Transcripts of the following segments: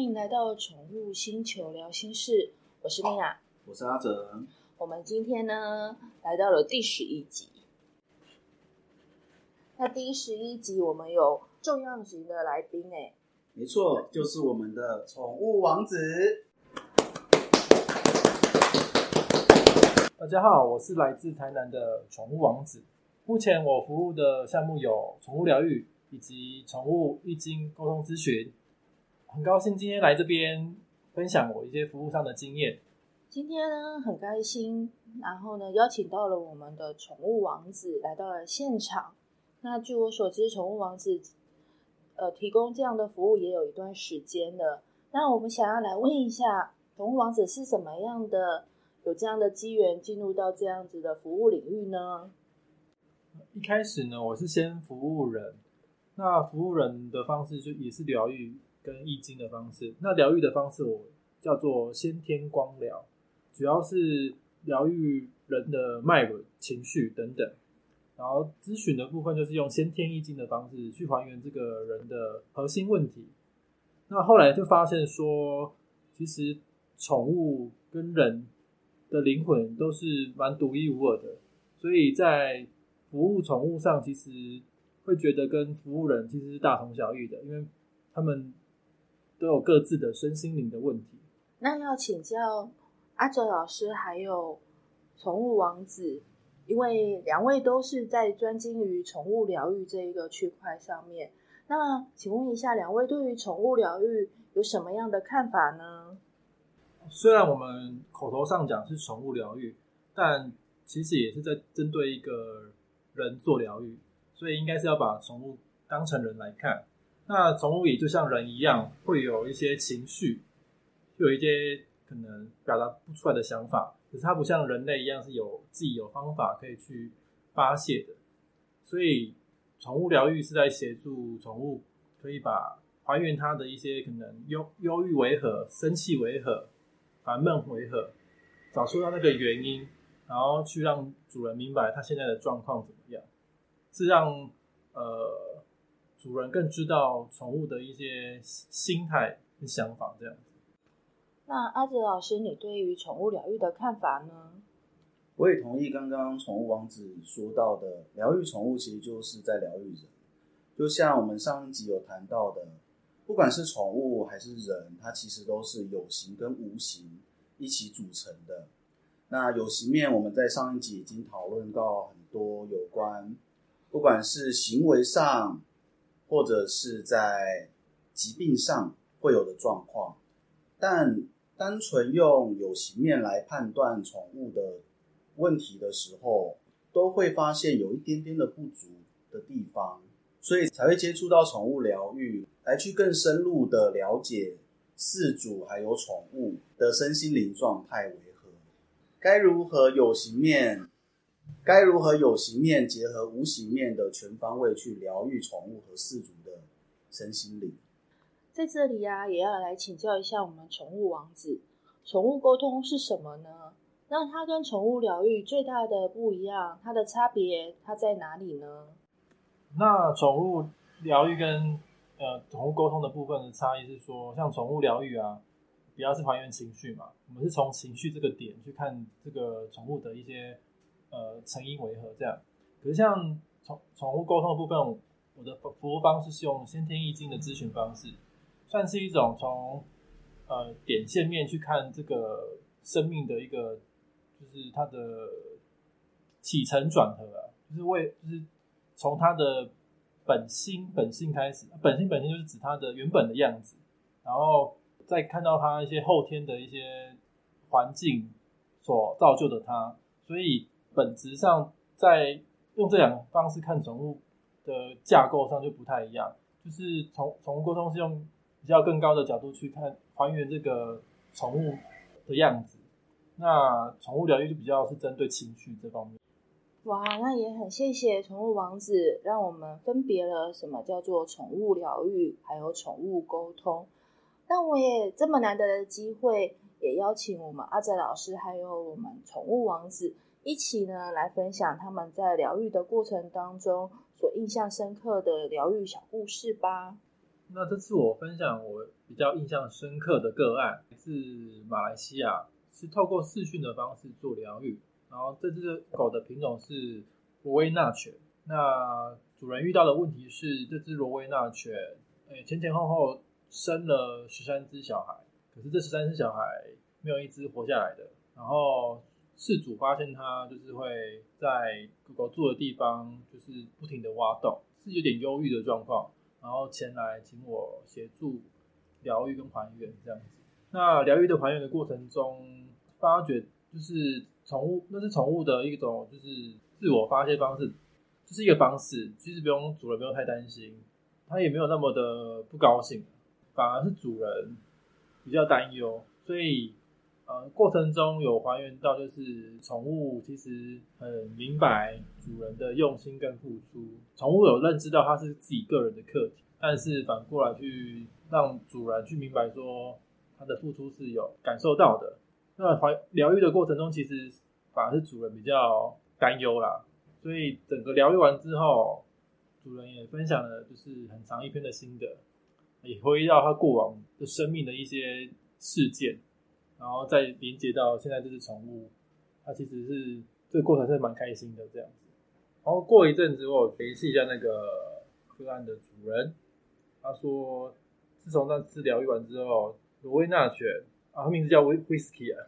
欢迎来到宠物星球聊心事，我是米娅，我是阿哲。我们今天呢来到了第十一集。那第十一集我们有重量级的来宾哎，没错，就是我们的宠物王子。大家好，我是来自台南的宠物王子。目前我服务的项目有宠物疗愈以及宠物易经沟通咨询。很高兴今天来这边分享我一些服务上的经验。今天呢很开心，然后呢邀请到了我们的宠物王子来到了现场。那据我所知，宠物王子呃提供这样的服务也有一段时间了。那我们想要来问一下，宠物王子是怎么样的有这样的机缘进入到这样子的服务领域呢？一开始呢，我是先服务人，那服务人的方式就也是疗愈。跟易经的方式，那疗愈的方式我叫做先天光疗，主要是疗愈人的脉轮、情绪等等。然后咨询的部分就是用先天易经的方式去还原这个人的核心问题。那后来就发现说，其实宠物跟人的灵魂都是蛮独一无二的，所以在服务宠物上，其实会觉得跟服务人其实是大同小异的，因为他们。都有各自的身心灵的问题。那要请教阿哲老师，还有宠物王子，因为两位都是在专精于宠物疗愈这一个区块上面。那请问一下，两位对于宠物疗愈有什么样的看法呢？虽然我们口头上讲是宠物疗愈，但其实也是在针对一个人做疗愈，所以应该是要把宠物当成人来看。那宠物也就像人一样，会有一些情绪，有一些可能表达不出来的想法。可是它不像人类一样是有自己有方法可以去发泄的。所以宠物疗愈是在协助宠物可以把还原它的一些可能忧忧郁为何、生气为何、烦闷为何，找出它那个原因，然后去让主人明白它现在的状况怎么样，是让呃。主人更知道宠物的一些心态跟想法，这样子。那阿泽老师，你对于宠物疗愈的看法呢？我也同意刚刚宠物王子说到的，疗愈宠物其实就是在疗愈人。就像我们上一集有谈到的，不管是宠物还是人，它其实都是有形跟无形一起组成的。那有形面，我们在上一集已经讨论到很多有关，不管是行为上。或者是在疾病上会有的状况，但单纯用有形面来判断宠物的问题的时候，都会发现有一点点的不足的地方，所以才会接触到宠物疗愈，来去更深入的了解饲主还有宠物的身心灵状态为何，该如何有形面。该如何有形面结合无形面的全方位去疗愈宠物和饲主的身心灵？在这里呀，也要来请教一下我们宠物王子，宠物沟通是什么呢？那它跟宠物疗愈最大的不一样，它的差别它在哪里呢？那宠物疗愈跟呃宠物沟通的部分的差异是说，像宠物疗愈啊，比较是还原情绪嘛，我们是从情绪这个点去看这个宠物的一些。呃，成因为何这样？可是像宠宠物沟通的部分，我的服务方式是用先天易经的咨询方式，算是一种从呃点线面去看这个生命的一个，就是它的起承转合啊，就是为就是从它的本心本性开始，本性本性就是指它的原本的样子，然后再看到它一些后天的一些环境所造就的它，所以。本质上，在用这两个方式看宠物的架构上就不太一样，就是宠宠物沟通是用比较更高的角度去看还原这个宠物的样子，那宠物疗愈就比较是针对情绪这方面。哇，那也很谢谢宠物王子，让我们分别了什么叫做宠物疗愈，还有宠物沟通。那我也这么难得的机会，也邀请我们阿哲老师，还有我们宠物王子。一起呢来分享他们在疗愈的过程当中所印象深刻的疗愈小故事吧。那这次我分享我比较印象深刻的个案，是马来西亚，是透过视讯的方式做疗愈。然后这只狗的品种是罗威纳犬。那主人遇到的问题是，这只罗威纳犬，诶前前后后生了十三只小孩，可是这十三只小孩没有一只活下来的。然后事主发现它就是会在狗狗住的地方，就是不停的挖洞，是有点忧郁的状况。然后前来请我协助疗愈跟还原这样子。那疗愈的还原的过程中，发觉就是宠物，那是宠物的一种就是自我发泄方式，就是一个方式。其实不用主人不用太担心，它也没有那么的不高兴，反而是主人比较担忧。所以呃，过程中有还原到，就是宠物其实很明白主人的用心跟付出，宠物有认知到它是自己个人的课题，但是反过来去让主人去明白说，它的付出是有感受到的。那怀疗愈的过程中，其实反而是主人比较担忧啦。所以整个疗愈完之后，主人也分享了就是很长一篇的心得，也回忆到他过往的生命的一些事件。然后再连接到现在这只宠物，它其实是这个过程是蛮开心的这样子。然后过一阵子，我联系一下那个个案的主人，他说自从那次疗愈完之后，罗威纳犬啊，他名字叫威威士忌啊，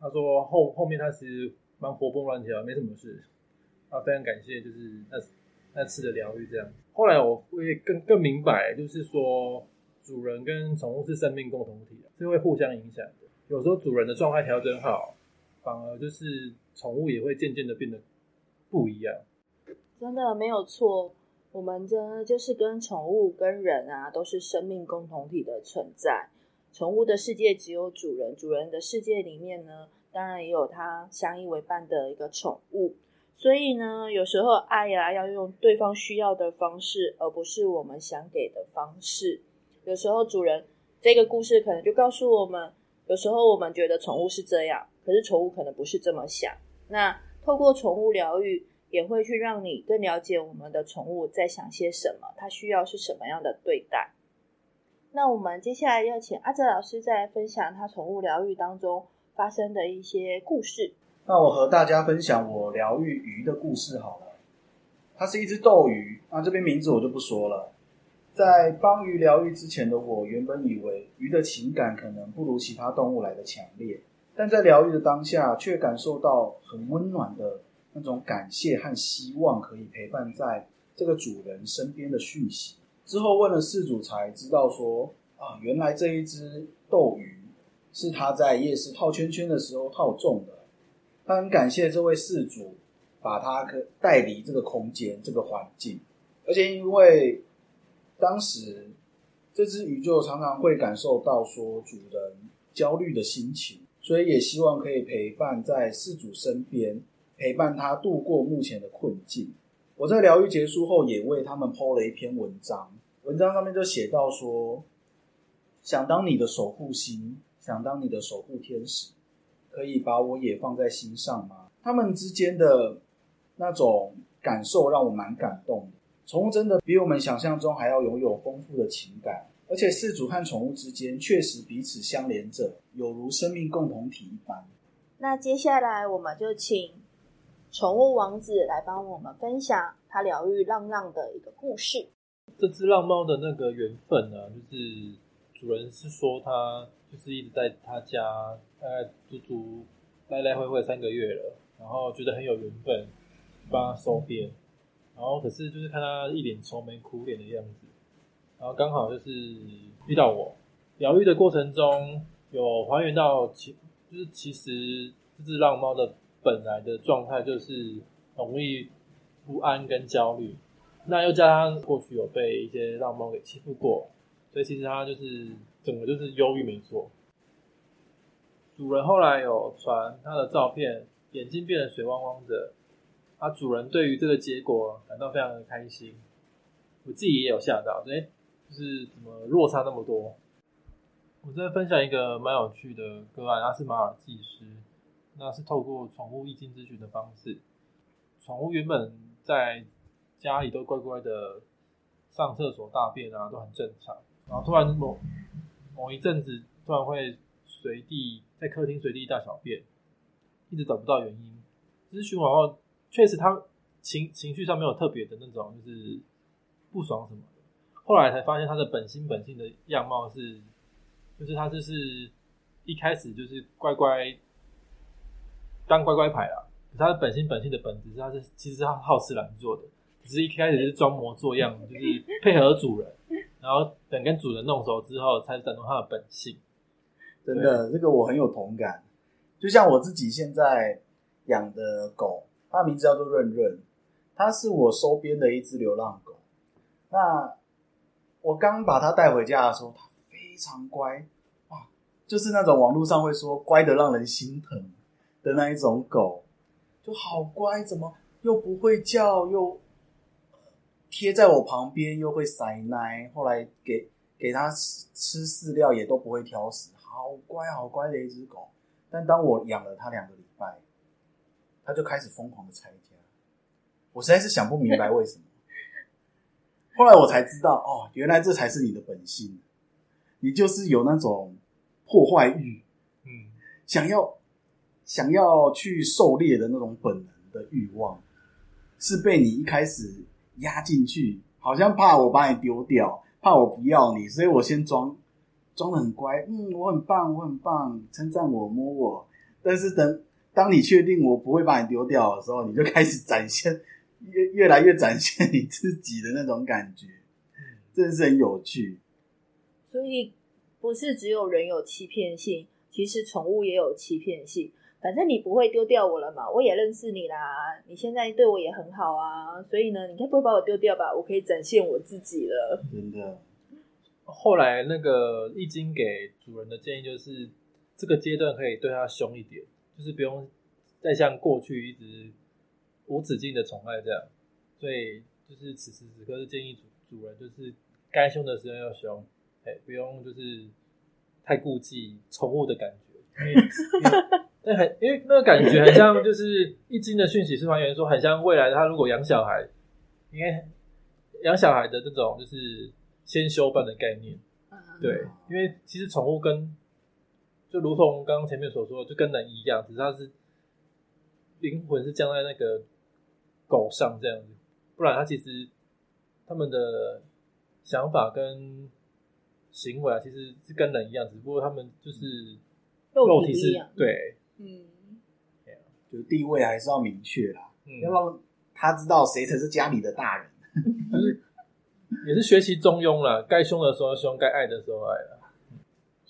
他说后后面他其实蛮活蹦乱跳，没什么事。啊，非常感谢，就是那那次的疗愈这样。后来我会更更明白，就是说主人跟宠物是生命共同体的，是会互相影响的。有时候主人的状态调整好，反而就是宠物也会渐渐的变得不一样。真的没有错，我们真的就是跟宠物跟人啊，都是生命共同体的存在。宠物的世界只有主人，主人的世界里面呢，当然也有它相依为伴的一个宠物。所以呢，有时候爱呀，要用对方需要的方式，而不是我们想给的方式。有时候主人这个故事可能就告诉我们。有时候我们觉得宠物是这样，可是宠物可能不是这么想。那透过宠物疗愈，也会去让你更了解我们的宠物在想些什么，它需要是什么样的对待。那我们接下来要请阿哲老师再分享他宠物疗愈当中发生的一些故事。那我和大家分享我疗愈鱼的故事好了。它是一只斗鱼，那这边名字我就不说了。在帮鱼疗愈之前的我，原本以为鱼的情感可能不如其他动物来的强烈，但在疗愈的当下，却感受到很温暖的那种感谢和希望，可以陪伴在这个主人身边的讯息。之后问了事主，才知道说啊，原来这一只斗鱼是他在夜市套圈圈的时候套中的。他很感谢这位事主，把他带离这个空间、这个环境，而且因为。当时，这只鱼就常常会感受到说主人焦虑的心情，所以也希望可以陪伴在事主身边，陪伴他度过目前的困境。我在疗愈结束后，也为他们 PO 了一篇文章，文章上面就写到说：想当你的守护星，想当你的守护天使，可以把我也放在心上吗？他们之间的那种感受让我蛮感动的。宠物真的比我们想象中还要拥有丰富的情感，而且饲主和宠物之间确实彼此相连着，有如生命共同体一般。那接下来我们就请宠物王子来帮我们分享他疗愈浪浪的一个故事。这只浪猫的那个缘分呢，就是主人是说他就是一直在他家，大概足足来来回回三个月了，然后觉得很有缘分，帮他收编。然后可是就是看他一脸愁眉苦脸的样子，然后刚好就是遇到我疗愈的过程中，有还原到其就是其实这只浪猫的本来的状态就是容易不安跟焦虑，那又加上过去有被一些浪猫给欺负过，所以其实它就是整个就是忧郁没错。主人后来有传他的照片，眼睛变得水汪汪的。他主人对于这个结果感到非常的开心，我自己也有吓到，哎，就是怎么落差那么多？我再分享一个蛮有趣的个案，他是马尔济斯，那是透过宠物易经咨询的方式，宠物原本在家里都乖乖的上厕所大便啊，都很正常，然后突然某某一阵子突然会随地在客厅随地大小便，一直找不到原因。咨询完后，确实他情情绪上没有特别的那种就是不爽什么的。后来才发现他的本心本性的样貌是，就是他就是一开始就是乖乖当乖乖牌啦。可是他的本心本性的本质是他是其实是他好吃懒做的，只是一开始就是装模作样，就是配合主人，然后等跟主人弄熟之后，才展露他的本性。真的，这个我很有同感。就像我自己现在养的狗，它名字叫做润润，它是我收编的一只流浪狗。那我刚把它带回家的时候，它非常乖，哇，就是那种网络上会说乖的让人心疼的那一种狗，就好乖，怎么又不会叫，又贴在我旁边，又会塞奶。后来给给它吃吃饲料也都不会挑食，好乖好乖的一只狗。但当我养了它两个礼拜，它就开始疯狂的拆家，我实在是想不明白为什么。后来我才知道，哦，原来这才是你的本性，你就是有那种破坏欲，嗯，想要想要去狩猎的那种本能的欲望，是被你一开始压进去，好像怕我把你丢掉，怕我不要你，所以我先装装的很乖，嗯，我很棒，我很棒，称赞我，摸我。但是等当你确定我不会把你丢掉的时候，你就开始展现。越越来越展现你自己的那种感觉，真的是很有趣。所以不是只有人有欺骗性，其实宠物也有欺骗性。反正你不会丢掉我了嘛，我也认识你啦，你现在对我也很好啊，所以呢，你该不会把我丢掉吧？我可以展现我自己了。真的。后来那个易经给主人的建议就是，这个阶段可以对他凶一点，就是不用再像过去一直。无止境的宠爱，这样，所以就是此时此刻是建议主主人，就是该凶的时候要凶，哎，不用就是太顾忌宠物的感觉，因为那 很因为那个感觉很像，就是易经的讯息是还原说，很像未来他如果养小孩，应该养小孩的这种就是先修办的概念，对，因为其实宠物跟就如同刚刚前面所说，就跟人一样，只是他是灵魂是降在那个。狗上这样子，不然他其实他们的想法跟行为啊，其实是跟人一样，只不过他们就是肉体是对，嗯，就地位还是要明确啦，嗯要让他知道谁才是家里的大人，就是也是学习中庸了，该凶的时候凶，该爱的时候爱了。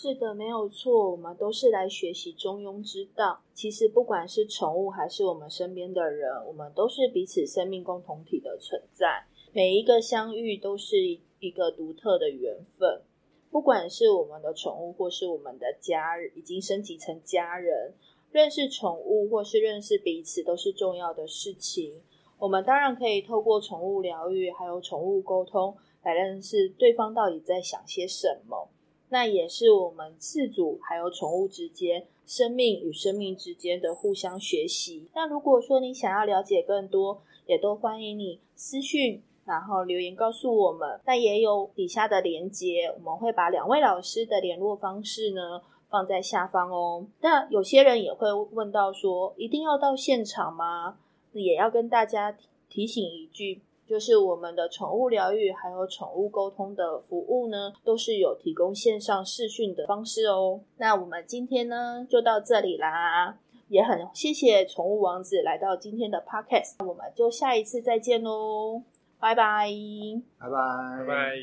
是的，没有错，我们都是来学习中庸之道。其实不管是宠物还是我们身边的人，我们都是彼此生命共同体的存在。每一个相遇都是一个独特的缘分。不管是我们的宠物或是我们的家人，已经升级成家人，认识宠物或是认识彼此都是重要的事情。我们当然可以透过宠物疗愈，还有宠物沟通，来认识对方到底在想些什么。那也是我们自主还有宠物之间，生命与生命之间的互相学习。那如果说你想要了解更多，也都欢迎你私讯，然后留言告诉我们。那也有底下的连接，我们会把两位老师的联络方式呢放在下方哦。那有些人也会问到说，一定要到现场吗？也要跟大家提醒一句。就是我们的宠物疗愈还有宠物沟通的服务呢，都是有提供线上视讯的方式哦。那我们今天呢就到这里啦，也很谢谢宠物王子来到今天的 podcast，我们就下一次再见喽，拜拜，拜拜，拜拜。